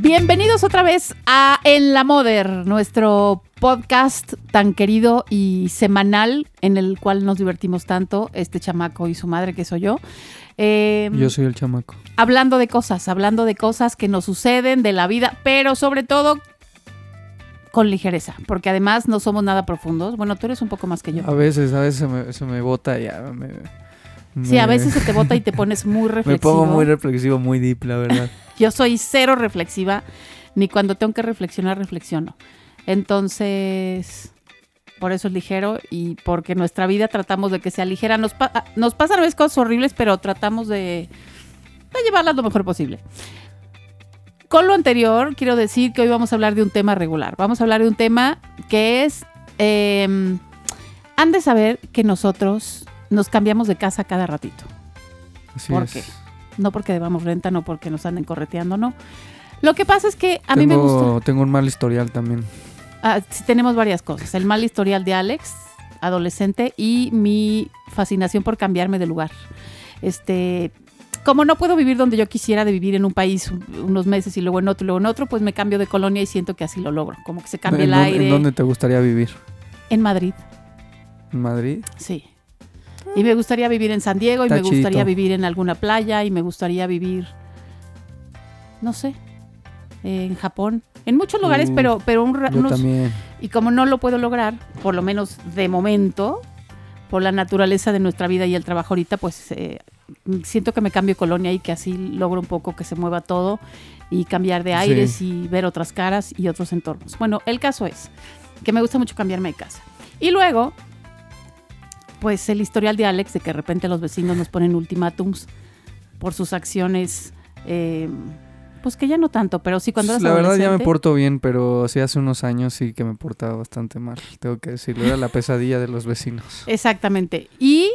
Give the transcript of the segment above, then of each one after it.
Bienvenidos otra vez a En la Moder, nuestro podcast tan querido y semanal en el cual nos divertimos tanto, este chamaco y su madre que soy yo. Eh, Yo soy el chamaco. hablando de cosas, hablando de cosas que nos suceden, de la vida, pero sobre todo con ligereza, porque además no somos nada profundos. Bueno, tú eres un poco más que yo. A veces, a veces se me, se me bota y ya me, Sí, a me- veces se te bota y te pones muy Me reflexivo. pongo muy reflexivo, muy deep, la verdad. Yo soy cero reflexiva, ni cuando tengo que reflexionar, reflexiono. Entonces, por eso es ligero y porque nuestra vida tratamos de que sea ligera. Nos, pa- nos pasan a veces cosas horribles, pero tratamos de, de llevarlas lo mejor posible. Con lo anterior, quiero decir que hoy vamos a hablar de un tema regular. Vamos a hablar de un tema que es... eh, han de saber que nosotros nos cambiamos de casa cada ratito. Así ¿Por es. qué? No porque debamos renta, no porque nos anden correteando, no. Lo que pasa es que a mí me Tengo- gusta. Tengo un mal historial también. Ah, sí, tenemos varias cosas. El mal historial de Alex, adolescente, y mi fascinación por cambiarme de lugar. Este. Como no puedo vivir donde yo quisiera de vivir en un país un- unos meses y luego en otro y luego en otro, pues me cambio de colonia y siento que así lo logro. Como que se cambia ¿En, el dónde- aire. en dónde te gustaría vivir? En Madrid, ¿En Madrid? sí. Y me gustaría vivir en San Diego y me gustaría vivir en alguna playa y me gustaría vivir, no sé, en Japón. En muchos lugares, Uh, pero, pero un Yo unos- también. y como no lo puedo lograr, por lo menos de momento, por la naturaleza de nuestra vida y el trabajo ahorita, pues eh, siento que me cambio colonia y que así logro un poco que se mueva todo y cambiar de Sí. aires y ver otras caras y otros entornos. Bueno, el caso es que me gusta mucho cambiarme de casa. Y luego, pues el historial de Alex de que de repente los vecinos nos ponen ultimátums por sus acciones, eh, pues que ya no tanto, pero sí cuando eras la verdad ya me porto bien, pero sí hace unos años sí que me portaba bastante mal. Tengo que decirlo. Era la pesadilla de los vecinos. Exactamente. Y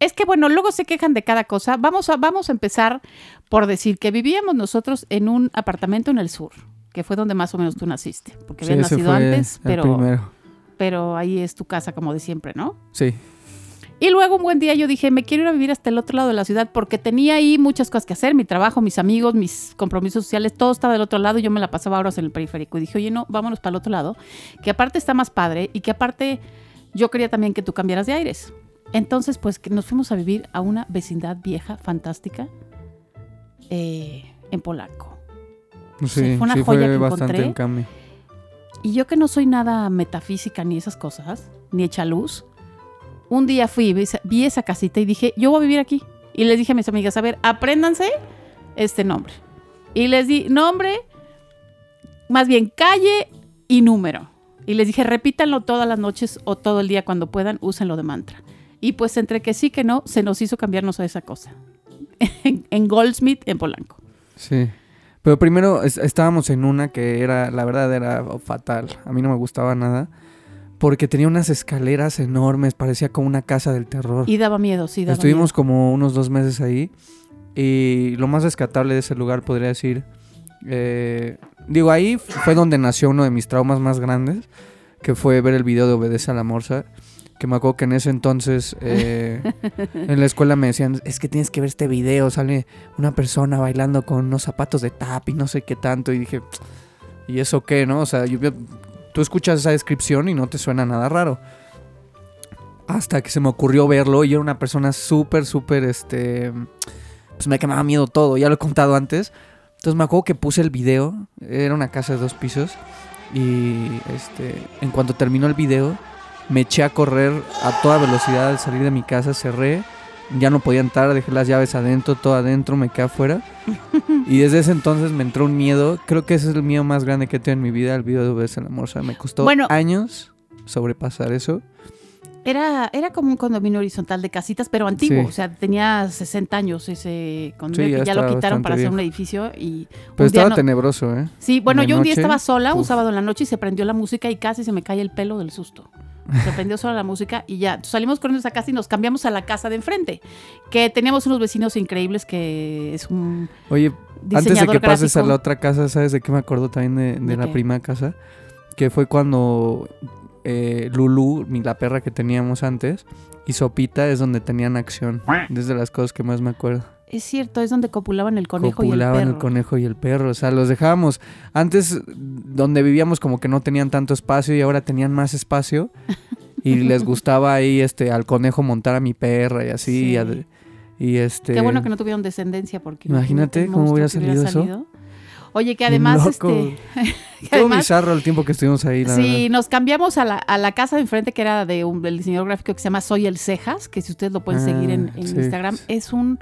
es que, bueno, luego se quejan de cada cosa. Vamos a, vamos a empezar por decir que vivíamos nosotros en un apartamento en el sur, que fue donde más o menos tú naciste, porque Sí, habías nacido antes, pero, primero. Pero ahí es tu casa como de siempre, ¿no? Sí. Y luego un buen día yo dije, me quiero ir a vivir hasta el otro lado de la ciudad porque tenía ahí muchas cosas que hacer, mi trabajo, mis amigos, mis compromisos sociales, todo estaba del otro lado y yo me la pasaba horas en el periférico. Y dije, oye, no, vámonos para el otro lado, que aparte está más padre y que aparte yo quería también que tú cambiaras de aires. Entonces, pues que nos fuimos a vivir a una vecindad vieja, fantástica, eh, en Polanco. Sí, fue una sí joya fue que bastante encontré. en cambio. Y yo que no soy nada metafísica ni esas cosas, ni echa luz, un día fui, esa, vi esa casita y dije, yo voy a vivir aquí. Y les dije a mis amigas, a ver, apréndanse este nombre. Y les di nombre, más bien calle y número. Y les dije, repítanlo todas las noches o todo el día cuando puedan, úsenlo de mantra. Y pues entre que sí que no, se nos hizo cambiarnos a esa cosa. en Goldsmith, en Polanco. Sí. Pero primero es- estábamos en una que era, la verdad, era fatal. A mí no me gustaba nada. Porque tenía unas escaleras enormes, parecía como una casa del terror. Y daba miedo, sí, daba Estuvimos miedo. como unos dos meses ahí. Y lo más rescatable de ese lugar, podría decir. eh, digo, ahí fue donde nació uno de mis traumas más grandes. Que fue ver el video de Obedece a la Morsa. Que me acuerdo que en ese entonces eh, en la escuela me decían: Es que tienes que ver este video. Sale una persona bailando con unos zapatos de tap y no sé qué tanto. Y dije: ¿Y eso qué, no? O sea, yo- tú escuchas esa descripción y no te suena nada raro. Hasta que se me ocurrió verlo y era una persona súper, súper, este... Pues me quemaba miedo todo, ya lo he contado antes. Entonces me acuerdo que puse el video, era una casa de dos pisos. Y este, en cuanto terminó el video, me eché a correr a toda velocidad al salir de mi casa, cerré, ya no podía entrar, dejé las llaves adentro, todo adentro, me quedé afuera. y desde ese entonces me entró un miedo, creo que ese es el miedo más grande que he tenido en mi vida, el video de Obedece al Amor. O sea, me costó Bueno. años sobrepasar eso. Era, era como un condominio horizontal de casitas, pero antiguo. Sí. O sea, tenía 60 años ese condominio Sí, que ya ya lo quitaron para hacer un edificio y Pero un estaba no- tenebroso, ¿eh? Sí, bueno, de yo un día estaba sola, un uf. sábado en la noche y se prendió la música y casi se me cae el pelo del susto. Se prendió sola la música y ya. Entonces, salimos corriendo de esa casa y nos cambiamos a la casa de enfrente. Que teníamos unos vecinos increíbles que es un Oye, antes de que pases a la otra casa, ¿sabes de qué me acuerdo también de, de ¿De la qué? primera casa? Que fue cuando eh, Lulu, mi- la perra que teníamos antes, y Sopita es donde tenían acción. Desde las cosas que más me acuerdo. Es cierto, es donde copulaban el conejo Copulaban y el el perro. conejo y el perro. O sea, los dejábamos. Antes, donde vivíamos, como que no tenían tanto espacio y ahora tenían más espacio. Y les gustaba ahí este al conejo montar a mi perra y así. Sí. y este. Qué bueno que no tuvieron descendencia porque Imagínate el cómo hubiera salido eso. Oye, que además este que Todo además bizarro el tiempo que estuvimos ahí, la Sí, verdad. nos cambiamos a la, a la casa de enfrente que era de un del diseñador gráfico que se llama Soy el Cejas, que si ustedes lo pueden Ah, seguir en, en sí. Instagram, es un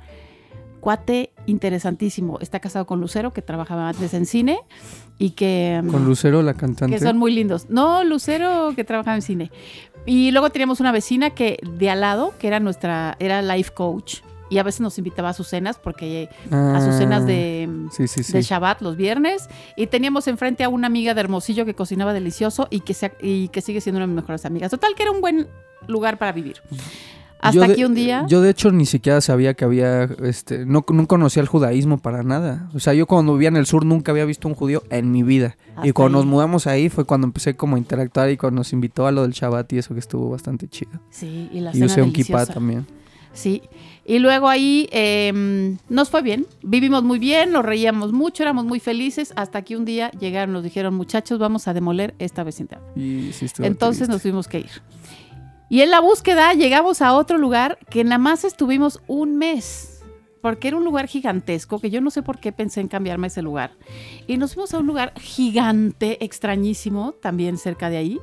cuate interesantísimo. Está casado con Lucero, que trabajaba antes en cine y que, mm, Con Lucero, la cantante. que son muy lindos. No, Lucero, que trabajaba en cine. Y luego teníamos una vecina que de al lado, que era nuestra, era life coach. Y a veces nos invitaba a sus cenas, porque a sus cenas Ah, de, Sí, sí, sí. de Shabbat los viernes y teníamos enfrente a una amiga de Hermosillo que cocinaba delicioso y que, se- y que sigue siendo una de mis mejores amigas. Total que era un buen lugar para vivir. Hasta de- aquí un día. Yo de hecho ni siquiera sabía que había, este, no, no conocía el judaísmo para nada. O sea, yo cuando vivía en el sur nunca había visto un judío en mi vida. y cuando ahí. nos mudamos ahí fue cuando empecé como a interactuar y cuando nos invitó a lo del Shabbat y eso que estuvo bastante chido. sí, y la Y usé un kippah también. Sí. Y luego ahí eh, nos fue bien. Vivimos muy bien, nos reíamos mucho, éramos muy felices. Hasta que un día llegaron, nos dijeron, muchachos, vamos a demoler esta vecindad. Y sí Entonces triste. nos tuvimos que ir. Y en la búsqueda llegamos a otro lugar que nada más estuvimos un mes, porque era un lugar gigantesco, que yo no sé por qué pensé en cambiarme a ese lugar. Y nos fuimos a un lugar gigante, extrañísimo, también cerca de ahí,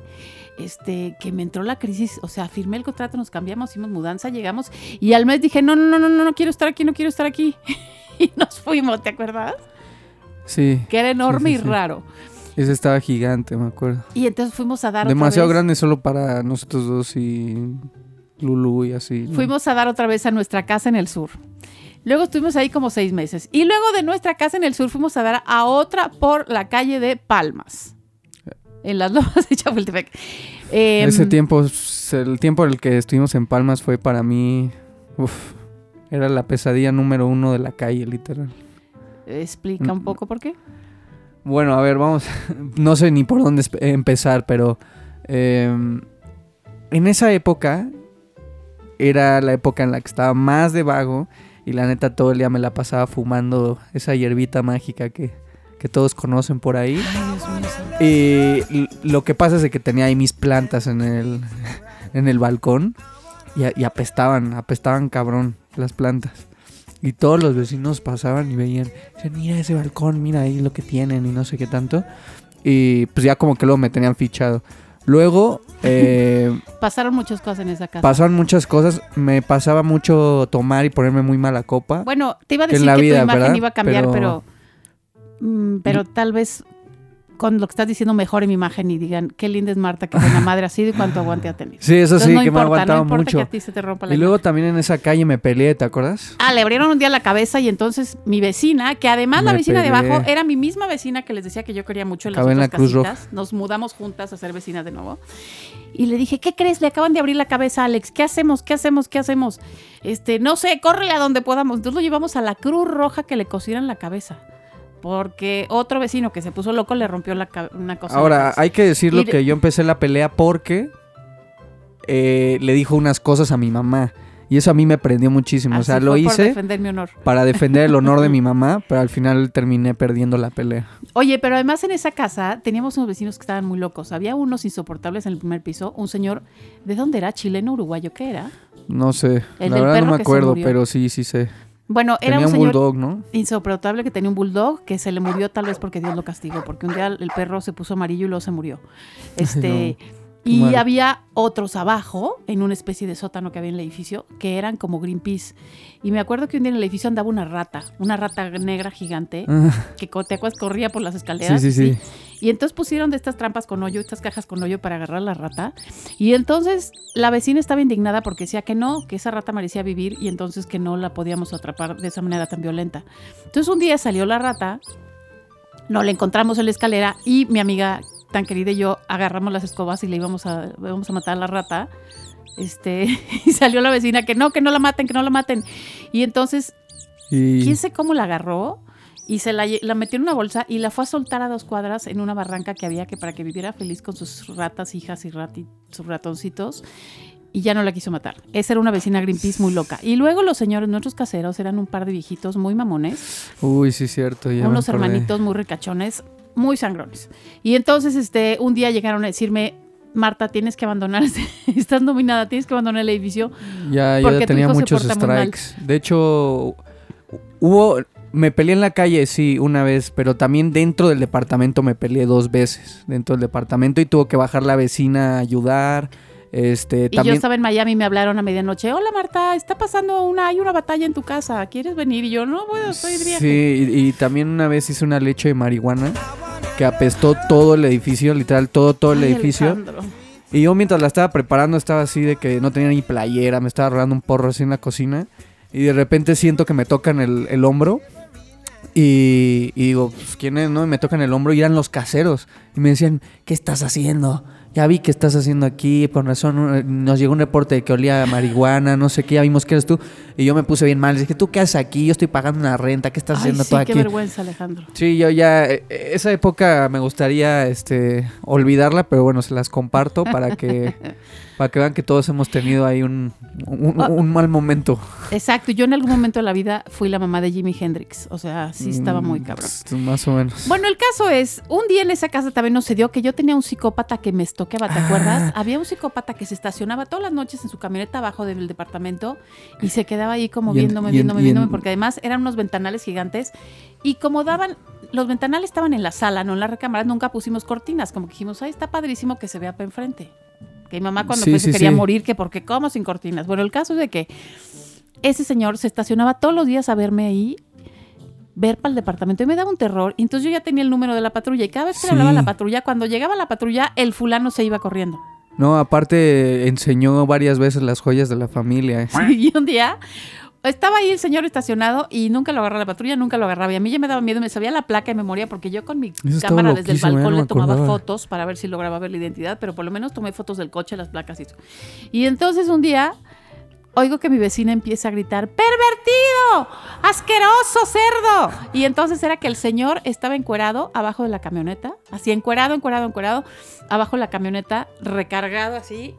este, que me entró la crisis, o sea, firmé el contrato, nos cambiamos, hicimos mudanza, llegamos, y al mes dije, no, no, no, no, no, no quiero estar aquí, no quiero estar aquí. y nos fuimos, ¿te acuerdas? Sí, Que era enorme sí, y sí. raro. Ese estaba gigante, me acuerdo. Y entonces fuimos a dar otra Demasiado vez- grande solo para nosotros dos y Lulu y así. ¿no? Fuimos a dar otra vez a nuestra casa en el sur. Luego estuvimos ahí como seis meses. Y luego de nuestra casa en el sur fuimos a dar a otra por la calle de Palmas. En las lomas de Chapultepec. Em, Ese tiempo, el tiempo en el que estuvimos en Palmas fue para mí, uf, era la pesadilla número uno de la calle, literal. Explica un Mm. poco por qué. Bueno, a ver, vamos, no sé ni por dónde empezar, pero em, en esa época era la época en la que estaba más de vago y la neta todo el día me la pasaba fumando esa hierbita mágica que, que todos conocen por ahí. Y lo que pasa es que tenía ahí mis plantas en el, en el balcón y, y apestaban, apestaban cabrón las plantas. Y todos los vecinos pasaban y veían, decían, mira ese balcón, mira ahí lo que tienen y no sé qué tanto. Y pues ya como que luego me tenían fichado. Luego eh, Pasaron muchas cosas en esa casa. pasaban muchas cosas, me pasaba mucho tomar y ponerme muy mala copa. bueno, te iba a que en decir la que vida, tu imagen ¿verdad? iba a cambiar, Pero- pero. mm, pero tal vez con lo que estás diciendo mejore mi imagen y digan qué linda es Marta, qué buena madre ha sido y cuánto aguante ha tenido. Sí, eso Entonces, sí, no que me ha importa, aguantado no importa mucho. que a ti se te rompa la Y luego también en esa calle me peleé, ¿te acuerdas? Ah, le abrieron un día la cabeza y entonces mi vecina, que además la vecina de peleé. abajo era mi misma vecina que les decía que yo quería mucho en las Acabé en otras la Cruz casitas. Nos mudamos juntas a ser vecinas de nuevo. Y le dije, ¿qué crees? Le acaban de abrir la cabeza a Alex. ¿Qué hacemos? ¿Qué hacemos? ¿Qué hacemos? Este, no sé, córrele a donde podamos. Entonces lo llevamos a la Cruz Roja que le cosieran la cabeza. Porque otro vecino que se puso loco le rompió la una cosa. Ahora, hay que decirlo Y que yo empecé la pelea porque eh, le dijo unas cosas a mi mamá. Y eso a mí me prendió muchísimo. o sea, lo hice defender mi honor. para defender el honor de mi mamá, pero al final terminé perdiendo la pelea. Oye, pero además en esa casa teníamos unos vecinos que estaban muy locos. Había unos insoportables en el primer piso. Un señor, ¿de dónde era? ¿Chileno, uruguayo? ¿Qué era? No sé, El la verdad no me acuerdo, pero sí, sí sé. Bueno, era Tenía un un señor bulldog, ¿no? insoportable que tenía un bulldog que se le murió tal vez porque Dios lo castigó, porque un día el perro se puso amarillo y luego se murió. Este, Y había otros abajo, en una especie de sótano que había en el edificio, que eran como Greenpeace. Y me acuerdo que un día en el edificio andaba una rata, una rata negra gigante, que co- te acuerdas corría por las escaleras. Sí, sí, sí. Y entonces pusieron de estas trampas con hoyo, estas cajas con hoyo para agarrar la rata. Y entonces la vecina estaba indignada porque decía que no, que esa rata merecía vivir y entonces que no la podíamos atrapar de esa manera tan violenta. Entonces un día salió la rata, no la encontramos en la escalera y mi amiga tan querida y yo agarramos las escobas y le íbamos a, íbamos a matar a la rata. Este, y salió la vecina que no, que no la maten, que no la maten. Y entonces Y quién sé cómo la agarró y se la, metió en una bolsa y la fue a soltar a dos cuadras en una barranca que había que para que viviera feliz con sus ratas, hijas y rati- sus ratoncitos. Y ya no la quiso matar. Esa era una vecina Greenpeace muy loca. Y luego los señores, nuestros caseros, eran un par de viejitos muy mamones, Uy, sí, cierto. ya unos hermanitos muy ricachones, muy sangrones. Y entonces, este, un día llegaron a decirme, Marta, tienes que abandonar, estás nominada, tienes que abandonar el edificio. Ya, yo ya tenía muchos strikes. De hecho, hubo. Me peleé en la calle, sí, una vez, pero también dentro del departamento me peleé dos veces. Dentro del departamento y tuvo que bajar la vecina a ayudar. Este, Y yo estaba en Miami y me hablaron a medianoche. Hola Marta, está pasando una, hay una batalla en tu casa. ¿Quieres venir? Y yo, no puedo, estoy de viaje. Sí, y, y también una vez hice una leche de marihuana que apestó todo el edificio, literal, todo, todo el Ay, edificio. Alejandro. Y yo mientras la estaba preparando estaba así de que no tenía ni playera, me estaba rolando un porro así en la cocina. Y de repente siento que me tocan el, el hombro. Y, y digo, pues, ¿quién es? No? Y me tocan el hombro y eran los caseros. Y me decían, ¿qué estás haciendo? Ya vi que estás haciendo aquí, por razón, eh, nos llegó un reporte de que olía a marihuana, no sé qué, ya vimos que eres tú. Y yo me puse bien mal, les dije, ¿tú qué haces aquí? Yo estoy pagando una renta, ¿qué estás Ay, haciendo sí, tú qué aquí? vergüenza, Alejandro. Sí, yo ya, eh, eh, esa época me gustaría este, olvidarla, pero bueno, se las comparto para que, para que vean que todos hemos tenido ahí un, un, un mal momento. Exacto, yo en algún momento de la vida fui la mamá de Jimi Hendrix. O sea, sí estaba muy Mm, cabrón. Más o menos. Bueno, el caso es, un día en esa casa también nos dio que yo tenía un psicópata que me estoqueaba, ¿te Ah. acuerdas? Había un psicópata que se estacionaba todas las noches en su camioneta abajo del departamento y se quedaba ahí como en- viéndome, en- viéndome, en- viéndome, porque además eran unos ventanales gigantes y como daban, los ventanales estaban en la sala, no en la recámara, nunca pusimos cortinas, como que dijimos, ay, está padrísimo que se vea para enfrente. Que mi mamá cuando Sí, fue se quería sí. morir, que porque como sin cortinas. Bueno, el caso es de que ese señor se estacionaba todos los días a verme ahí ver para el departamento y me daba un terror. Y entonces yo ya tenía el número de la patrulla y cada vez que le hablaba a la patrulla, cuando llegaba la patrulla, el fulano se iba corriendo. No, aparte enseñó varias veces las joyas de la familia. ¿eh? y un día estaba ahí el señor estacionado y nunca lo agarraba la patrulla, nunca lo agarraba. Y a mí ya me daba miedo, me sabía la placa de memoria porque yo con mi estaba cámara desde el ya balcón no le tomaba acordaba. fotos para ver si lograba ver la identidad, pero por lo menos tomé fotos del coche, las placas y eso. Y entonces un día oigo que mi vecina empieza a gritar, ¡pervertido! ¡Asqueroso cerdo! Y entonces era que el señor estaba encuerado abajo de la camioneta, así encuerado, encuerado, encuerado, abajo de la camioneta, recargado así,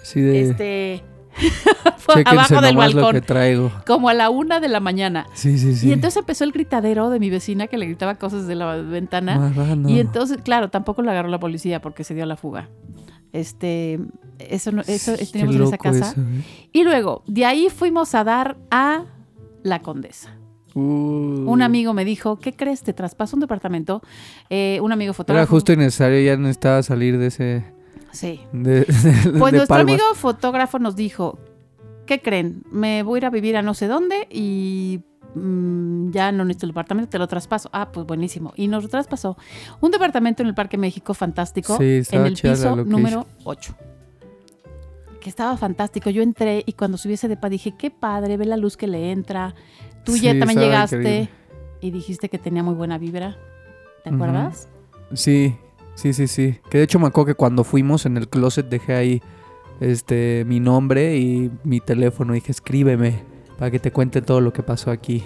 Así de, este, abajo del lo balcón que traigo. como a la una de la mañana. Sí, sí, sí. Y entonces empezó el gritadero de mi vecina que le gritaba cosas de la ventana. Marrano. Y entonces, claro, tampoco lo agarró la policía porque se dio a la fuga. Este, eso, no, eso teníamos en esa casa. eso, ¿eh? Y luego, de ahí fuimos a dar a la condesa. Uh. Un amigo me dijo, ¿qué crees? Te traspaso un departamento. Eh, un amigo fotógrafo. Era justo y necesario, ya necesitaba salir de ese... Sí. De, de- Pues de nuestro Palmas. amigo fotógrafo nos dijo, ¿qué creen? Me voy a ir a vivir a no sé dónde y mm, ya no necesito el departamento, te lo traspaso. Ah, pues buenísimo. Y nos lo traspasó un departamento en el Parque México fantástico, Sí, en el piso número 8. Que estaba fantástico. Yo entré y cuando subí ese depa dije, qué padre, ve la luz que le entra. Tú ya también llegaste increíble. y dijiste que tenía muy buena vibra. ¿Te Ujú. acuerdas? Sí, sí, sí, sí. Que de hecho me acuerdo que cuando fuimos en el closet dejé ahí este mi nombre y mi teléfono. Dije, escríbeme para que te cuente todo lo que pasó aquí.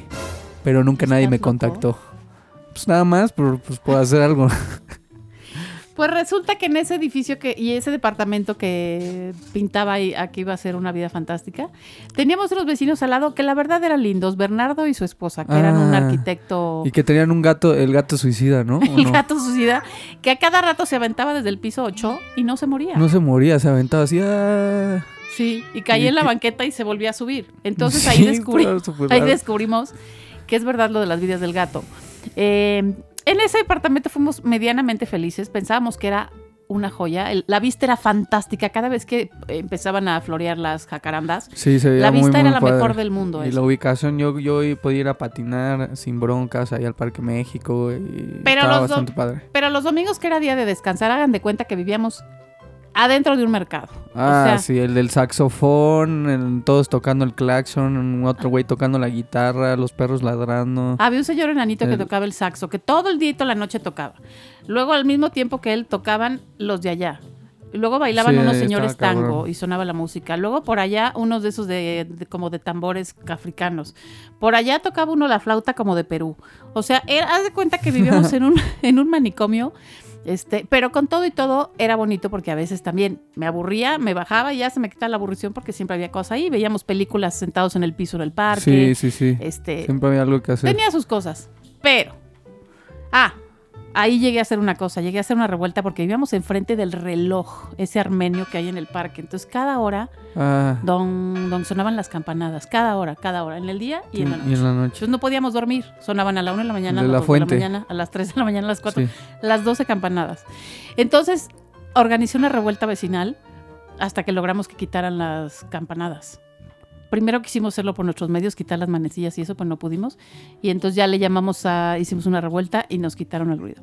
Pero nunca nadie me contactó. Pues nada más por, pues, por hacer algo. Pues resulta que en ese edificio que, y ese departamento que pintaba ahí, aquí iba a ser una vida fantástica, teníamos unos vecinos al lado que la verdad eran lindos, Bernardo y su esposa, que eran un Ah, arquitecto, Y que tenían un gato, el gato suicida, ¿no? ¿O el no? gato suicida, que a cada rato se aventaba desde el piso 8 y no se moría. No se moría, se aventaba así. ah. Sí, y caía ¿Y en la banqueta y se volvía a subir. Entonces Sí, ahí, descubrí, ahí descubrimos que es verdad lo de las vidas del gato. Eh, en ese departamento fuimos medianamente felices, pensábamos que era una joya. El- la vista era fantástica. Cada vez que empezaban a florear las jacarandas, Sí, se veía la vista muy era la padre. mejor del mundo. Y eso. la ubicación, yo, yo podía ir a patinar sin broncas ahí al Parque México. Y Pero los padre. Pero los domingos que era día de descansar, hagan de cuenta que vivíamos adentro de un mercado. Ah, o sea, sí, el del saxofón, el- todos tocando el claxon, un otro güey tocando la guitarra, los perros ladrando. Había un señor enanito que tocaba el saxo, que todo el día y toda la noche tocaba. Luego, al mismo tiempo que él, tocaban los de allá. Luego bailaban Sí, unos señores tango cabrón. y sonaba la música. Luego por allá unos de esos de, de- como de tambores africanos. Por allá tocaba uno la flauta como de Perú. O sea, haz de cuenta que vivíamos en un, en un manicomio. Este, pero con todo y todo era bonito porque a veces también me aburría, me bajaba y ya se me quitaba la aburrición porque siempre había cosas ahí. Veíamos películas sentados en el piso del parque. Sí, sí, sí. Este, Siempre había algo que hacer. Tenía sus cosas. Pero. Ah, ahí llegué a hacer una cosa. Llegué a hacer una revuelta porque vivíamos enfrente del reloj, ese armenio que hay en el parque. Entonces, cada hora, Ah, don, don sonaban las campanadas. Cada hora, cada hora. En el día y en la noche. y en la noche. Entonces no podíamos dormir. Sonaban a la una de la mañana, a las la dos fuente. de la mañana, a las 3 de la mañana, a las 4, Sí. las 12 campanadas. Entonces, organicé una revuelta vecinal hasta que logramos que quitaran las campanadas. Primero quisimos hacerlo por nuestros medios, quitar las manecillas y eso, pues no pudimos. Y entonces ya le llamamos a, hicimos una revuelta y nos quitaron el ruido.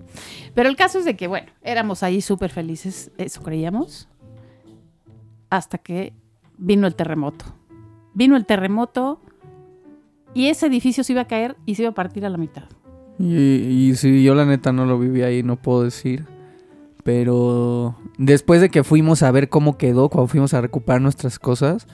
Pero el caso es de que, bueno, éramos ahí súper felices, eso creíamos, hasta que vino el terremoto. Vino el terremoto y ese edificio se iba a caer y se iba a partir a la mitad. Y, y sí, yo la neta no lo viví ahí, no puedo decir. Pero después de que fuimos a ver cómo quedó, cuando fuimos a recuperar nuestras cosas,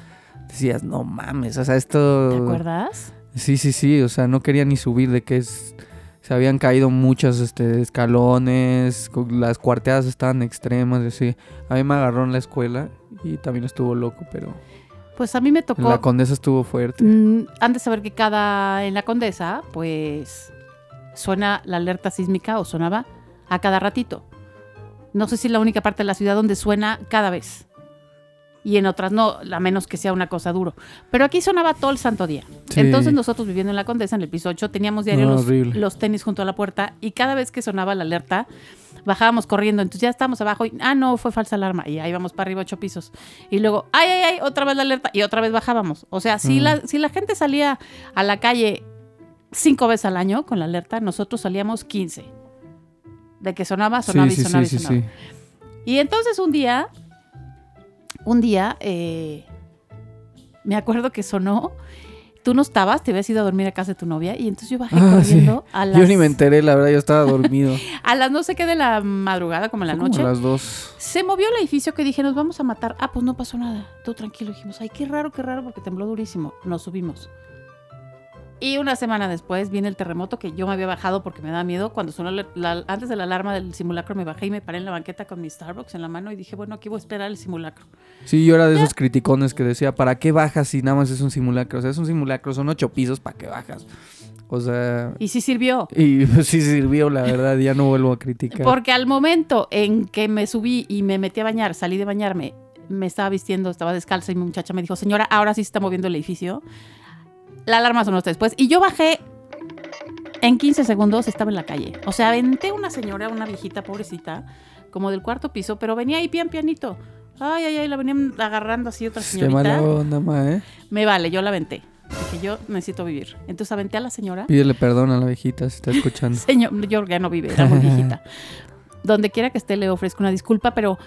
decías, no mames, o sea, esto... ¿Te acuerdas? Sí, sí, sí, o sea, no quería ni subir de que es- se habían caído muchos este, escalones, las cuarteadas estaban extremas, y así. A mí me agarró en la escuela y también estuvo loco, pero Pues a mí me tocó... la condesa estuvo fuerte. Mm, han de saber que cada en la Condesa, pues suena la alerta sísmica o sonaba a cada ratito. No sé si es la única parte de la ciudad donde suena cada vez. Y en otras no, a menos que sea una cosa duro. Pero aquí sonaba todo el santo día. Sí. Entonces nosotros viviendo en la Condesa, en el piso 8, teníamos diario No, los, tenis junto a la puerta y cada vez que sonaba la alerta, bajábamos corriendo. Entonces ya estábamos abajo y, ah, no, fue falsa alarma. Y ahí vamos para arriba ocho pisos. Y luego, ay, ay, ay, otra vez la alerta y otra vez bajábamos. O sea, si, Mm. la, si la gente salía a la calle cinco veces al año con la alerta, nosotros salíamos 15. De que sonaba, sonaba sí, y sonaba sí, y sí, sonaba. sí. Y entonces un día, un día, eh, me acuerdo que sonó. Tú no estabas, te habías ido a dormir a casa de tu novia y entonces yo bajé Ah, sí. corriendo a las Yo ni me enteré, la verdad, yo estaba dormido. a las no sé qué de la madrugada, como en la como noche. a las dos. Se movió el edificio que dije, nos vamos a matar. Ah, pues no pasó nada. Todo tranquilo. Dijimos, ay, qué raro, qué raro, porque tembló durísimo. Nos subimos. Y una semana después viene el terremoto que yo me había bajado porque me daba miedo. Cuando sonó la- la- antes de la alarma del simulacro, me bajé y me paré en la banqueta con mi Starbucks en la mano y dije, bueno, aquí voy a esperar el simulacro. Sí, yo era de esos criticones que decía, ¿para qué bajas si nada más es un simulacro? O sea, es un simulacro, son ocho pisos, ¿para qué bajas? O sea, Y sí sirvió. y pues, sí sirvió, la verdad, ya no vuelvo a criticar. Porque al momento en que me subí y me metí a bañar, salí de bañarme, me estaba vistiendo, estaba descalza y mi muchacha me dijo, señora, ahora sí se está moviendo el edificio. La alarma sonó hasta después. Y yo bajé, en 15 segundos estaba en la calle. O sea, aventé una señora, una viejita pobrecita, como del cuarto piso, pero venía ahí pian pianito. Ay, ay, ay, la venían agarrando así otra señorita. onda, ma, ¿eh? Me vale, yo la aventé. Dije, yo necesito vivir. Entonces aventé a la señora. Pídele perdón a la viejita si está escuchando. Señor, yo ya no vive, era muy viejita. Donde quiera que esté le ofrezco una disculpa, pero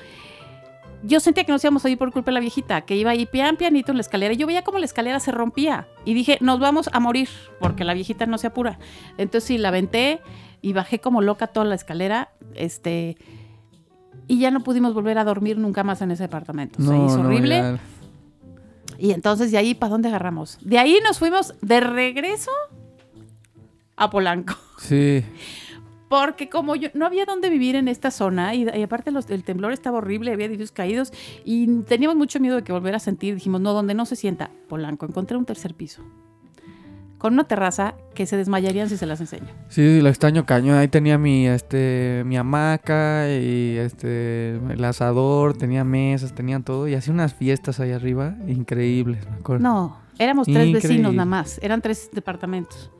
yo sentía que nos íbamos a ir por culpa de la viejita, que iba ahí pian pianito en la escalera. Y yo veía como la escalera se rompía. Y dije, nos vamos a morir, porque la viejita no se apura. Entonces sí, la aventé y bajé como loca toda la escalera. Este. Y ya no pudimos volver a dormir nunca más en ese departamento. se hizo no, horrible. ya. Y entonces de ahí, ¿para dónde agarramos? De ahí nos fuimos de regreso a Polanco. Sí, Porque como yo no había dónde vivir en esta zona y, y aparte los- el temblor estaba horrible, había edificios caídos y teníamos mucho miedo de que volviera a sentir. Dijimos, no, donde no se sienta, Polanco. Encontré un tercer piso con una terraza que se desmayarían si se las enseño. sí, sí, lo extraño cañón. Ahí tenía mi, este, mi hamaca y este, el asador, tenía mesas, tenía todo. Y hacía unas fiestas ahí arriba increíbles, me acuerdo. No, éramos tres Increíble. vecinos nada más, eran tres departamentos.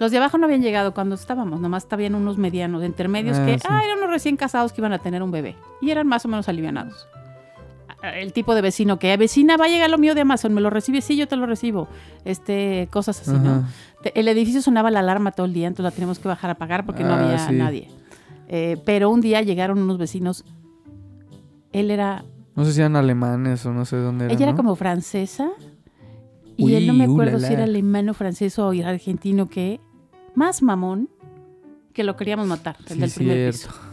Los de abajo no habían llegado cuando estábamos, nomás estaban unos medianos, intermedios, Ah, que sí. ah, eran unos recién casados que iban a tener un bebé. Y eran más o menos alivianados. El tipo de vecino que, vecina, va a llegar lo mío de Amazon, ¿me lo recibes? Sí, yo te lo recibo. Este, cosas así, ¿no? Ajá. El edificio sonaba la alarma todo el día, entonces la teníamos que bajar a pagar porque no Ah, había sí. nadie. Eh, pero un día llegaron unos vecinos. Él era, No sé si eran alemanes o no sé dónde eran. ella era como francesa. Y él no me acuerdo si era alemán o francés o argentino que más mamón que lo queríamos matar, el Sí, del primer cierto. piso.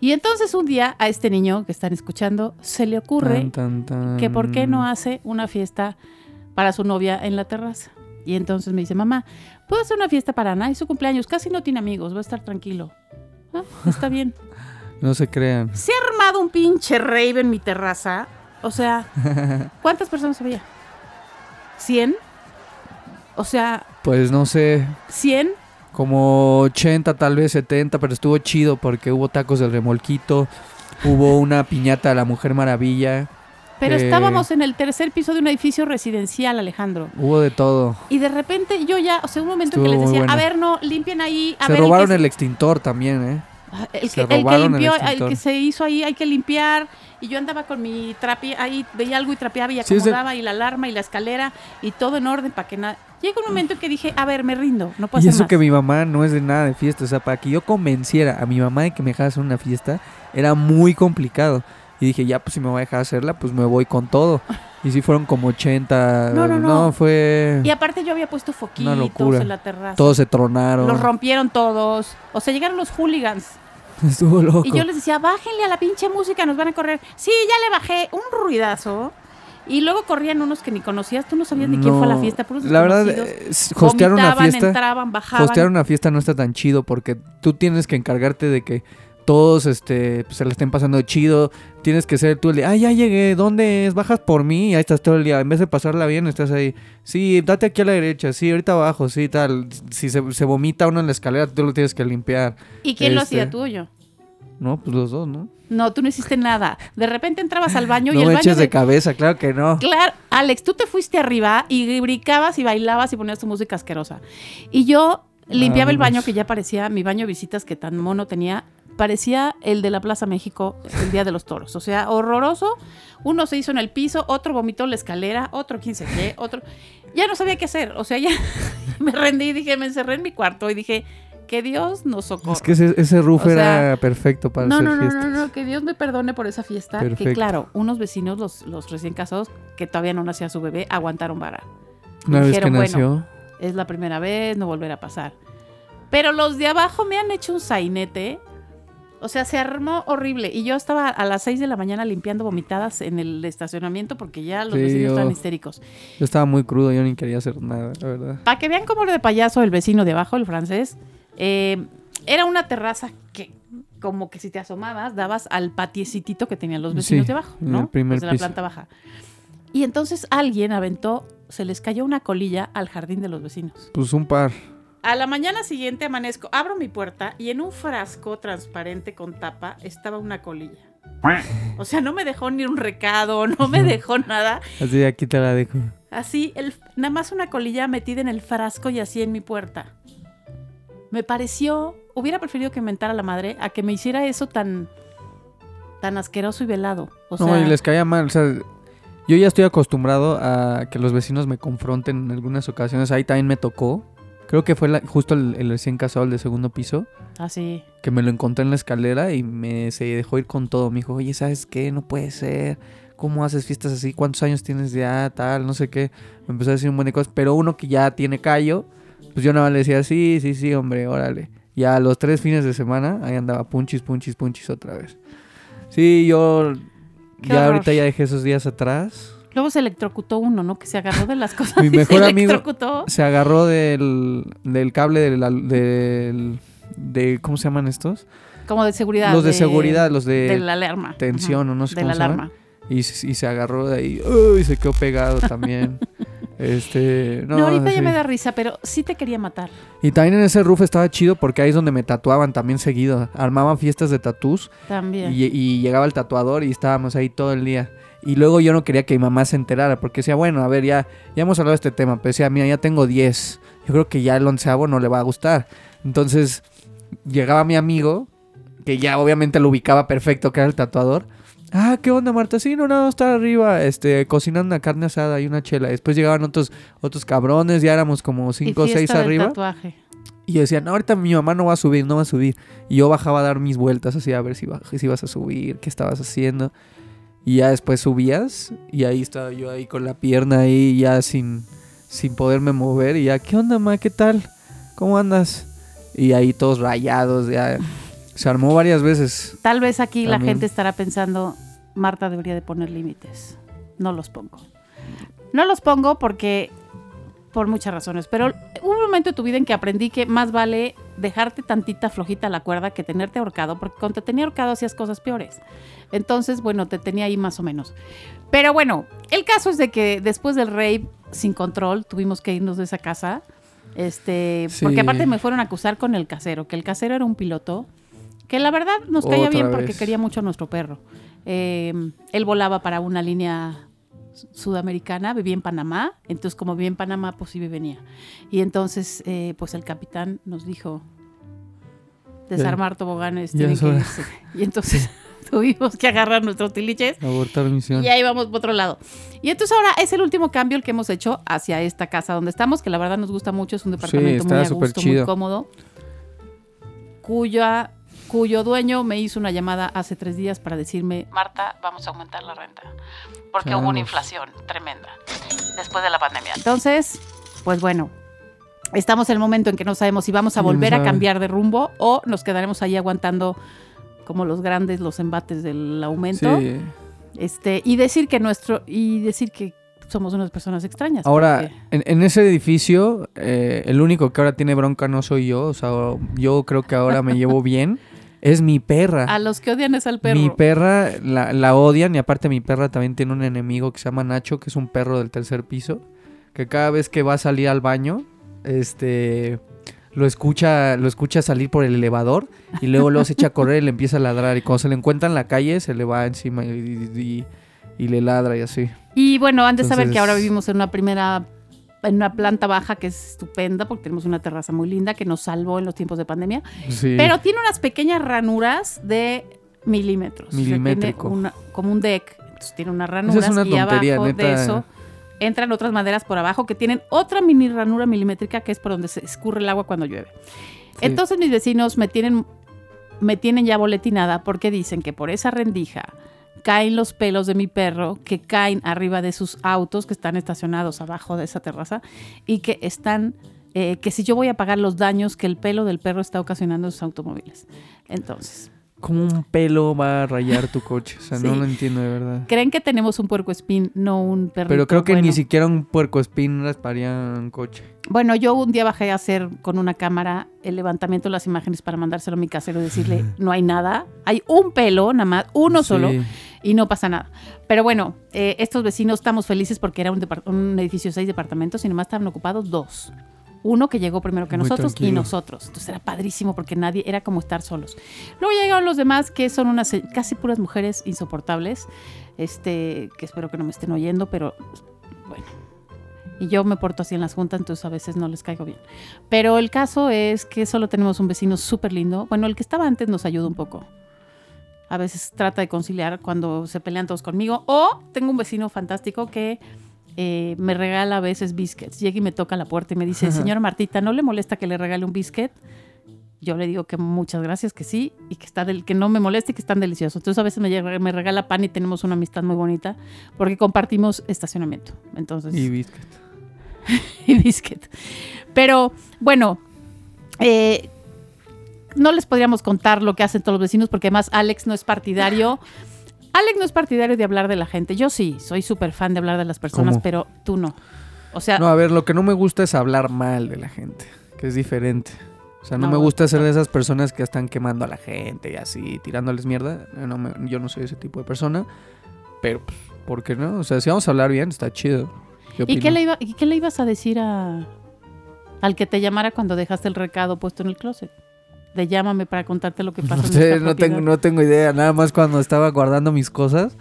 Y entonces un día a este niño que están escuchando se le ocurre Tan, tan, tan. que por qué no hace una fiesta para su novia en la terraza. Y entonces me dice, mamá, ¿puedo hacer una fiesta para Ana? Es su cumpleaños, casi no tiene amigos, va a estar tranquilo. "Ah, está bien. No se crean. Se ha armado un pinche rave en mi terraza. O sea, ¿cuántas personas había? ¿100? O sea, Pues no sé, ¿100? Como 80, tal vez 70, pero estuvo chido porque hubo tacos del remolquito, hubo una piñata de la Mujer Maravilla, Pero Eh. estábamos en el tercer piso de un edificio residencial, Alejandro. hubo de todo. Y de repente yo ya, o sea, un momento en que Estuvo les decía, a ver, no, limpien ahí. A Se ver, robaron el, el extintor también, ¿eh? Ah, el, que, el que el limpió, el, que se hizo ahí, hay que limpiar. Y yo andaba con mi trapi, ahí veía algo y trapeaba y Sí, acomodaba, y la alarma y la escalera, y todo en orden para que nada. Llega un momento en que dije, a ver, me rindo, no puedo Y eso más. que mi mamá no es de nada de fiesta, o sea, para que yo convenciera a mi mamá de que me dejara hacer una fiesta, era muy complicado. Y dije, ya, pues si me voy a dejar hacerla, pues me voy con todo. Y sí fueron como 80. No, no, no. fue... Y aparte yo había puesto foquitos en la terraza. Todos se tronaron. Los rompieron todos. O sea, llegaron los hooligans. Estuvo loco. Y yo les decía, bájenle a la pinche música, nos van a correr. Sí, ya le bajé un ruidazo. Y luego corrían unos que ni conocías, tú no sabías ni quién fue a la No, fiesta. puros La verdad, eh, hostear una fiesta... entraban, bajaban. Hostear una fiesta no está tan chido porque tú tienes que encargarte de que todos este, pues, se la estén pasando chido. Tienes que ser tú el de, ah, ya llegué, ¿dónde es? Bajas por mí y ahí estás todo el día. En vez de pasarla bien, estás ahí. Sí, date aquí a la derecha, sí, ahorita abajo, sí, tal. Si se, se vomita uno en la escalera, tú lo tienes que limpiar. ¿Y quién lo este- hacía tú o yo? No, pues los dos, ¿no? No, tú no hiciste nada. De repente entrabas al baño y el me baño eches de de- cabeza, claro que no. Claro, Alex, tú te fuiste arriba y brincabas y bailabas y ponías tu música asquerosa. Y yo limpiaba el baño que ya parecía, mi baño de visitas que tan mono tenía, parecía el de la Plaza México el día de los toros. O sea, horroroso. Uno se hizo en el piso, otro vomitó en la escalera, otro quién sé qué, otro. Ya no sabía qué hacer. O sea, ya me rendí y dije, me encerré en mi cuarto y dije, que Dios nos socorra. Es que ese, ese roof O sea, era perfecto para No, hacer no, no, fiestas. no, no, que Dios me perdone por esa fiesta. Que Perfecto. claro, unos vecinos, los, los recién casados, que todavía no nacía su bebé, aguantaron vara. Una vez que dijeron, bueno, nació. Es la primera vez, no volverá a pasar. Pero los de abajo me han hecho un sainete. O sea, se armó horrible. Y yo estaba a las 6 de la mañana limpiando vomitadas en el estacionamiento porque ya los Sí, vecinos estaban histéricos. Yo estaba muy crudo, yo ni quería hacer nada, la verdad. Para que vean cómo lo de payaso el vecino de abajo, el francés, eh, era una terraza que como que si te asomabas, dabas al patiecitito que tenían los vecinos Sí, de abajo, en ¿no? el primer Los de la planta baja. Y entonces alguien aventó, se les cayó una colilla al jardín de los vecinos. Pues un par. A la mañana siguiente amanezco, abro mi puerta y en un frasco transparente con tapa estaba una colilla. O sea, no me dejó ni un recado, no me dejó nada. Así aquí te la dejo. Así, el, nada más una colilla metida en el frasco y así en mi puerta. Me pareció, hubiera preferido que mentara la madre a que me hiciera eso tan, tan asqueroso y velado. O sea, no, y les caía mal. O sea, yo ya estoy acostumbrado a que los vecinos me confronten en algunas ocasiones. Ahí también me tocó. Creo que fue la- justo el, el recién casado, el de segundo piso, así. que me lo encontré en la escalera y me se dejó ir con todo. Me dijo, oye, ¿sabes qué? No puede ser. ¿Cómo haces fiestas así? ¿Cuántos años tienes ya? Tal, no sé qué. Me empezó a decir un buen de cosas. Pero uno que ya tiene callo, pues yo nada más le decía, sí, sí, sí, hombre, órale. Y a los tres fines de semana, ahí andaba punchis, punchis, punchis otra vez. Sí, yo Qué ya horror. ahorita ya dejé esos días atrás. Luego se electrocutó uno, ¿no? Que se agarró de las cosas. Mi y mejor se amigo-. Se agarró del, del cable del, del, de, ¿cómo se llaman estos? Como de seguridad. los de, seguridad, los de, De la alarma. tensión o no sé De cómo la se alarma. y, se- y se agarró de ahí. Uy, se quedó pegado también. este, no, No, ahorita ya me da risa, pero sí te quería matar. Y también en ese roof estaba chido porque ahí es donde me tatuaban también seguido. Armaban fiestas de tatús También. y, y llegaba el tatuador y estábamos ahí todo el día. Y luego yo no quería que mi mamá se enterara porque decía, bueno, a ver, ya, ya hemos hablado de este tema. Pero decía, mira, ya tengo 10. yo creo que ya el onceavo no le va a gustar. Entonces, llegaba mi amigo, que ya obviamente lo ubicaba perfecto, que era el tatuador. Ah, ¿qué onda, Marta? Sí, no, no, está arriba, este, cocinando una carne asada y una chela. Después llegaban otros, otros cabrones, ya éramos como cinco o seis arriba. tatuaje. Y yo decía, no, ahorita mi mamá no va a subir, no va a subir. Y yo bajaba a dar mis vueltas así a ver si, si ibas a subir, qué estabas haciendo. Y ya después subías y ahí estaba yo ahí con la pierna ahí ya sin, sin poderme mover. Y ya, ¿qué onda, ma? ¿Qué tal? ¿Cómo andas? Y ahí todos rayados, ya. Se armó varias veces. Tal vez aquí la gente estará pensando, Marta debería de poner límites. No los pongo. No los pongo porque por muchas razones, pero hubo un momento en tu vida en que aprendí que más vale dejarte tantita flojita la cuerda que tenerte ahorcado, porque cuando te tenía ahorcado hacías cosas peores. Entonces, bueno, te tenía ahí más o menos. Pero bueno, el caso es de que después del rave sin control tuvimos que irnos de esa casa. Este, Sí. porque aparte me fueron a acusar con el casero, que el casero era un piloto que la verdad nos caía Otra bien porque vez. quería mucho a nuestro perro. Eh, él volaba para una línea sudamericana, vivía en Panamá, entonces como vivía en Panamá, pues sí venía. Y entonces, eh, pues el capitán nos dijo, desarmar toboganes, tienen que irse. Y entonces tuvimos que agarrar nuestros tiliches Abortar misión. y ahí vamos por otro lado. Y entonces ahora es el último cambio el que hemos hecho hacia esta casa donde estamos, que la verdad nos gusta mucho, es un departamento muy a gusto, muy cómodo, cuya, cuyo dueño me hizo una llamada hace tres días para decirme, Marta, vamos a aumentar la renta, porque hubo una inflación tremenda después de la pandemia. Entonces, pues bueno. Estamos en el momento en que no sabemos si vamos a volver a cambiar de rumbo o nos quedaremos ahí aguantando como los grandes los embates del aumento. Sí. Este, y decir que nuestro, y decir que somos unas personas extrañas. Ahora, porque- en, en ese edificio, eh, el único que ahora tiene bronca no soy yo. O sea, yo creo que ahora me llevo bien. Es mi perra. a los que odian es al perro. Mi perra la, la odian y aparte mi perra también tiene un enemigo que se llama Nacho, que es un perro del tercer piso, que cada vez que va a salir al baño, este lo escucha, lo escucha salir por el elevador y luego luego se echa a correr y le empieza a ladrar y cuando se le encuentra en la calle se le va encima y, y- y le ladra y así. Y bueno, han de saber que ahora vivimos en una primera, en una planta baja que es estupenda porque tenemos una terraza muy linda que nos salvó en los tiempos de pandemia. Sí. Pero tiene unas pequeñas ranuras de milímetros. O sea, tiene Milimétrico. una- como un deck. Entonces tiene unas ranuras una y tontería, abajo de eso entran otras maderas por abajo que tienen otra mini ranura milimétrica que es por donde se escurre el agua cuando llueve. Sí. Entonces mis vecinos me tienen, me tienen ya boletinada porque dicen que por esa rendija caen los pelos de mi perro, que caen arriba de sus autos que están estacionados abajo de esa terraza y que están, eh, que si yo voy a pagar los daños que el pelo del perro está ocasionando en sus automóviles. Entonces, ¿Cómo un pelo va a rayar tu coche? O sea, no Sí. lo entiendo de verdad. creen que tenemos un puerco espín, no un perro. Pero creo que ni siquiera un puerco espín rasparía un coche. Bueno, yo un día bajé a hacer con una cámara el levantamiento de las imágenes para mandárselo a mi casero y decirle, no hay nada, hay un pelo, nada más, uno solo, Sí. Y no pasa nada. Pero bueno, eh, estos vecinos estamos felices porque era un, edificio de seis departamentos y nomás estaban ocupados dos. Uno que llegó primero que Muy nosotros y nosotros. Entonces era padrísimo porque nadie era como estar solos. Luego llegaron los demás que son unas eh, casi puras mujeres insoportables. Este, que espero que no me estén oyendo, pero bueno. Y yo me porto así en las juntas, entonces a veces no les caigo bien. Pero el caso es que solo tenemos un vecino súper lindo. Bueno, el que estaba antes nos ayuda un poco. A veces trata de conciliar cuando se pelean todos conmigo. O tengo un vecino fantástico que eh, me regala a veces biscuits. Llega y me toca la puerta y me dice, señora Martita, ¿no le molesta que le regale un biscuit? Yo le digo que muchas gracias, que sí, y que, está del, que no me moleste y que están deliciosos. Entonces a veces me, me regala pan y tenemos una amistad muy bonita porque compartimos estacionamiento. Entonces, Y biscuit. y biscuit. Pero bueno, eh, no les podríamos contar lo que hacen todos los vecinos porque además Alex no es partidario. Alex no es partidario de hablar de la gente. Yo sí, soy súper fan de hablar de las personas, ¿Cómo? pero tú no. O sea, No, a ver, lo que no me gusta es hablar mal de la gente, que es diferente. O sea, no, No, me gusta ser de esas personas que están quemando a la gente y así, tirándoles mierda. No me- yo no soy ese tipo de persona. Pero, pues, ¿por qué no? O sea, si vamos a hablar bien, está chido. ¿Qué ¿y qué, le iba, ¿y qué le ibas a decir a, al que te llamara cuando dejaste el recado puesto en el closet? De llámame para contarte lo que pasa No sé, no tengo, no tengo idea. Nada más cuando estaba guardando mis cosas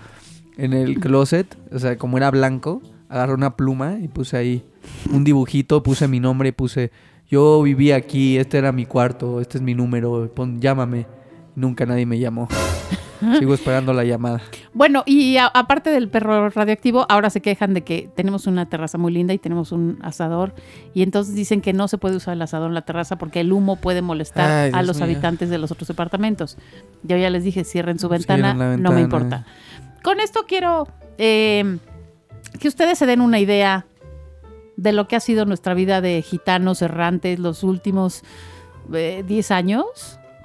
en el closet, o sea, como era blanco, agarré una pluma y puse ahí un dibujito, puse mi nombre puse, yo viví aquí, este era mi cuarto, este es mi número, pon, llámame. Nunca nadie me llamó. Sigo esperando la llamada. Bueno, y a- aparte del perro radioactivo, ahora se quejan de que tenemos una terraza muy linda y tenemos un asador. Y entonces dicen que no se puede usar el asador en la terraza porque el humo puede molestar Ay, a los habitantes de los otros departamentos. Yo ya les dije, cierren su ventana, Cierren la no me ventana. importa. Con esto quiero eh, que ustedes se den una idea de lo que ha sido nuestra vida de gitanos errantes los últimos eh, 10 años.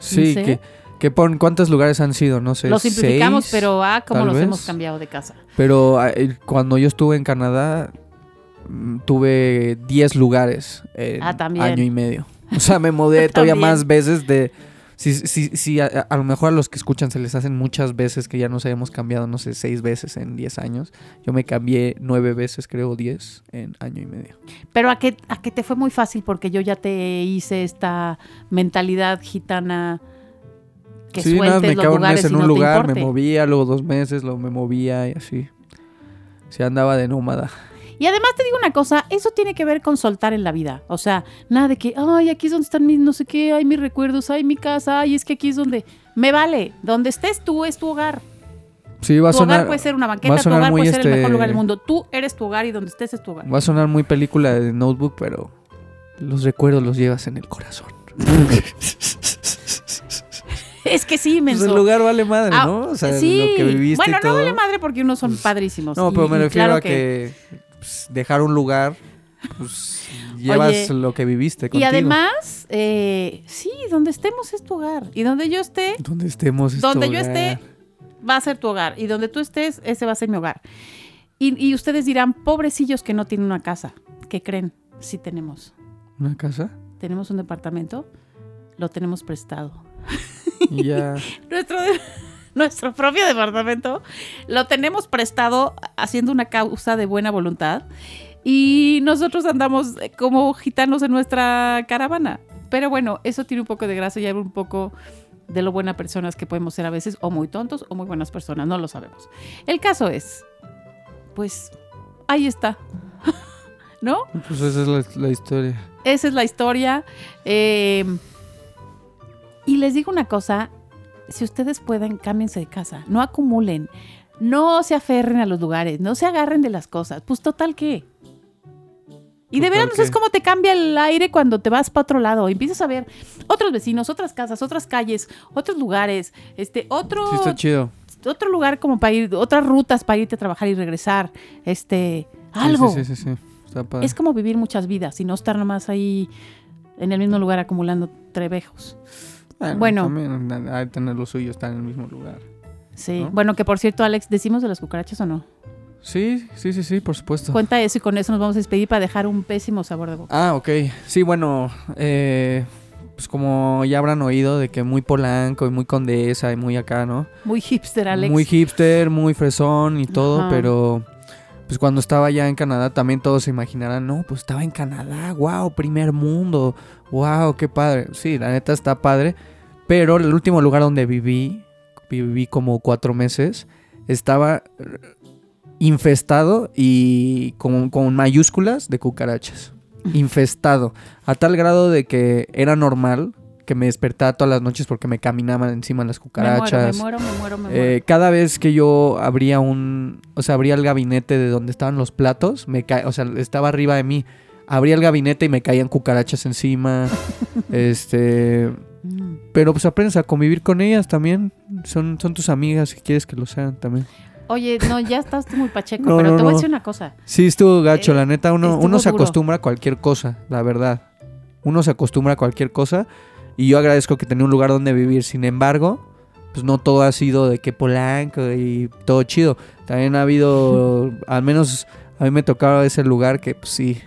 Sí, sé. que, que pon, ¿cuántos lugares han sido? No sé. Lo simplificamos, seis, pero ah, nos vez. hemos cambiado de casa. Pero ah, el- cuando yo estuve en Canadá, mm, tuve 10 lugares en Ah, año y medio. O sea, me mudé todavía más veces de... Si, si, si a, a lo mejor a los que escuchan se les hacen muchas veces que ya nos habíamos cambiado, no sé, seis veces en 10 años. Yo me cambié nueve veces, creo, 10 en año y medio. Pero a que, a que te fue muy fácil porque yo ya te hice esta mentalidad gitana que sí, nada, me los quedaba un mes en y un lugar, me movía, luego dos meses, luego me movía y así. Se andaba de nómada. Y además te digo una cosa, eso tiene que ver con soltar en la vida. O sea, nada de que, ay, aquí es donde están mis no sé qué, ay, mis recuerdos, ay, mi casa, ay, es que aquí es donde... Me vale, donde estés tú es tu hogar. Sí, va a Tu sonar, hogar puede ser una banqueta, a tu hogar puede ser el este- mejor lugar del mundo. Tú eres tu hogar y donde estés es tu hogar. va a sonar muy película de Notebook, pero los recuerdos los llevas en el corazón. Es que sí, Pues menso. el lugar vale madre, Ah, ¿no? O sea, sí. lo que viviste Bueno, y todo. no vale madre porque unos son padrísimos. No, y- pero me refiero claro a que, pues, dejar un lugar, pues llevas lo que viviste Y además, eh, sí, donde estemos es tu hogar. Y donde yo esté, donde estemos es donde tu yo hogar. esté, va a ser tu hogar. Y donde tú estés, ese va a ser mi hogar. Y, y ustedes dirán, pobrecillos que no tienen una casa. ¿Qué creen? Sí tenemos. ¿Una casa? Tenemos un departamento, lo tenemos prestado. Ya. Nuestro, nuestro propio departamento lo tenemos prestado haciendo una causa de buena voluntad. Y nosotros andamos como gitanos en nuestra caravana. Pero bueno, eso tiene un poco de gracia y un poco de lo buenas personas que podemos ser a veces, o muy tontos o muy buenas personas, no lo sabemos. El caso es, pues, ahí está. ¿No? Pues esa es la, la historia. Esa es la historia. Eh, y les digo una cosa, si ustedes pueden, cámbiense de casa, no acumulen, no se aferren a los lugares, no se agarren de las cosas, pues total qué. Y de veras, qué. cómo te cambia el aire cuando te vas para otro lado. Empiezas a ver otros vecinos, otras casas, otras calles, otros lugares, este, otro, Sí, está chido. otro lugar como para ir, otras rutas para irte a trabajar y regresar, este, Sí, algo. Sí, sí, sí. sí. Está padre. Es como vivir muchas vidas y no estar nomás ahí en el mismo lugar acumulando trebejos. Bueno. También hay que tener lo suyo, estar en el mismo lugar. Sí. ¿No? Bueno, que por cierto, Alex, ¿decimos de las cucarachas o no? Sí, sí, sí, sí, por supuesto. Cuenta eso y con eso nos vamos a despedir para dejar un pésimo sabor de boca. Ah, ok. Sí, bueno, eh, pues como ya habrán oído de que muy polanco y muy condesa y muy acá, ¿no? Muy hipster, Alex. Muy hipster, muy fresón y todo, Ajá. pero pues cuando estaba ya en Canadá también todos se imaginarán, no, pues estaba en Canadá, wow, primer mundo, wow, qué padre. Sí, la neta está padre, pero el último lugar donde viví, viví como cuatro meses, estaba infestado y con, con mayúsculas de cucarachas. Infestado. A tal grado de que era normal que me despertaba todas las noches porque me caminaban encima las me cucarachas. muero, me muero, me muero, me Eh, muero. cada vez que yo abría un, o sea, abría el gabinete de donde estaban los platos, me ca- o sea, estaba arriba de mí. Abría el gabinete y me caían cucarachas encima. este, Mm. pero pues aprendes a convivir con ellas también. Son, son tus amigas si quieres que lo sean también. Oye, no, ya estás tú muy pacheco, No, pero no, te voy a decir una cosa. Sí, estuvo gacho, Eh, la neta, uno, uno se duro. acostumbra a cualquier cosa, la verdad. Uno se acostumbra a cualquier cosa y yo agradezco que tenía un lugar donde vivir. Sin embargo, pues no todo ha sido de que polanco y todo chido. También ha habido, al menos a mí me tocaba ese lugar que pues sí.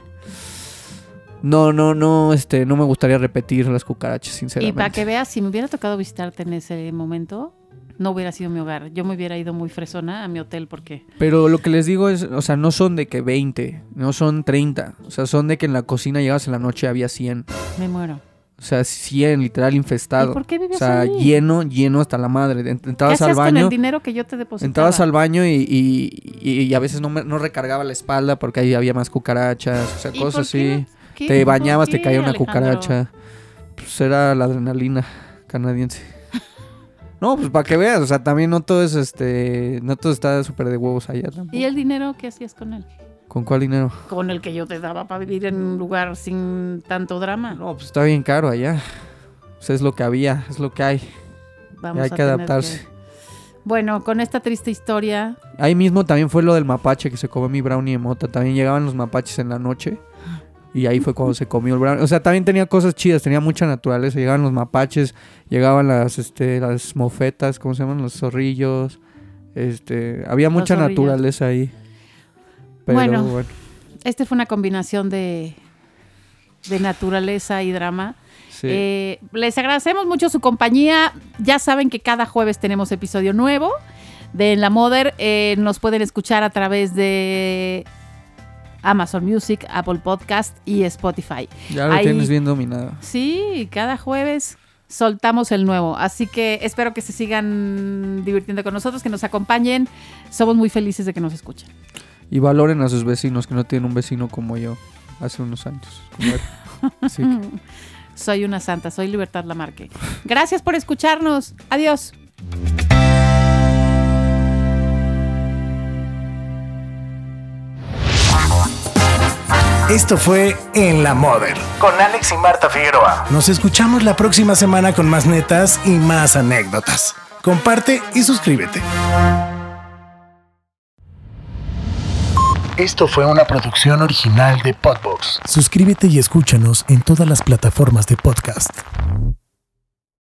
No, no, no, este, no me gustaría repetir las cucarachas, Y sinceramente. para que veas, si me hubiera tocado visitarte en ese momento, no hubiera sido mi hogar. Yo me hubiera ido muy fresona a mi hotel porque... Pero lo que les digo es, o sea, no son de que 20, no son 30. O sea, son de que en la cocina llegas en la noche había 100. Me muero. O sea, sí, en literal infestado. ¿Y por qué O vivías sea, ahí? lleno, lleno hasta la madre. Ent- ¿Qué Entrabas al con baño. el dinero que yo te depositaba? Entrabas al baño y, y- y- y a veces no, me- no recargaba la espalda porque ahí había más cucarachas, o sea, ¿Y cosas por qué? así. ¿Qué? Te ¿Por bañabas, te caía una Alejandro? cucaracha. Pues era la adrenalina canadiense. No, pues para que veas, o sea, también no todo es este, no todo está súper de huevos allá tampoco. ¿Y el dinero qué hacías con él? ¿Con cuál dinero? Con el que yo te daba para vivir en un lugar sin tanto drama. No, pues está bien caro allá. Sea, es lo que había, es lo que hay. Vamos hay a que adaptarse. que- Bueno, con esta triste historia, Ahí mismo también fue lo del mapache que se comió mi brownie de mota. También llegaban los mapaches en la noche. Y ahí fue cuando se comió el brownie. O sea, también tenía cosas chidas, tenía mucha naturaleza. Llegaban los mapaches, llegaban las, este, las mofetas, ¿cómo se llaman? Los zorrillos. Este, había mucha zorrillos. naturaleza ahí. Pero Bueno. bueno, este fue una combinación de, de naturaleza y drama. sí. Eh, les agradecemos mucho su compañía. Ya saben que cada jueves tenemos episodio nuevo de En la Mother. Eh, nos pueden escuchar a través de Amazon Music, Apple Podcast y Spotify. ya lo ahí- tienes bien dominado. Sí, cada jueves soltamos el nuevo. Así que espero que se sigan divirtiendo con nosotros, que nos acompañen. Somos muy felices de que nos escuchen. Y valoren a sus vecinos, que no tienen un vecino como yo hace unos años. Así que- Soy una santa, soy Libertad Lamarque. Gracias por escucharnos. Adiós. Esto fue En la Mother con Alex y Marta Figueroa. Nos escuchamos la próxima semana con más netas y más anécdotas. Comparte y suscríbete. Esto fue una producción original de Podbox. Suscríbete y escúchanos en todas las plataformas de podcast.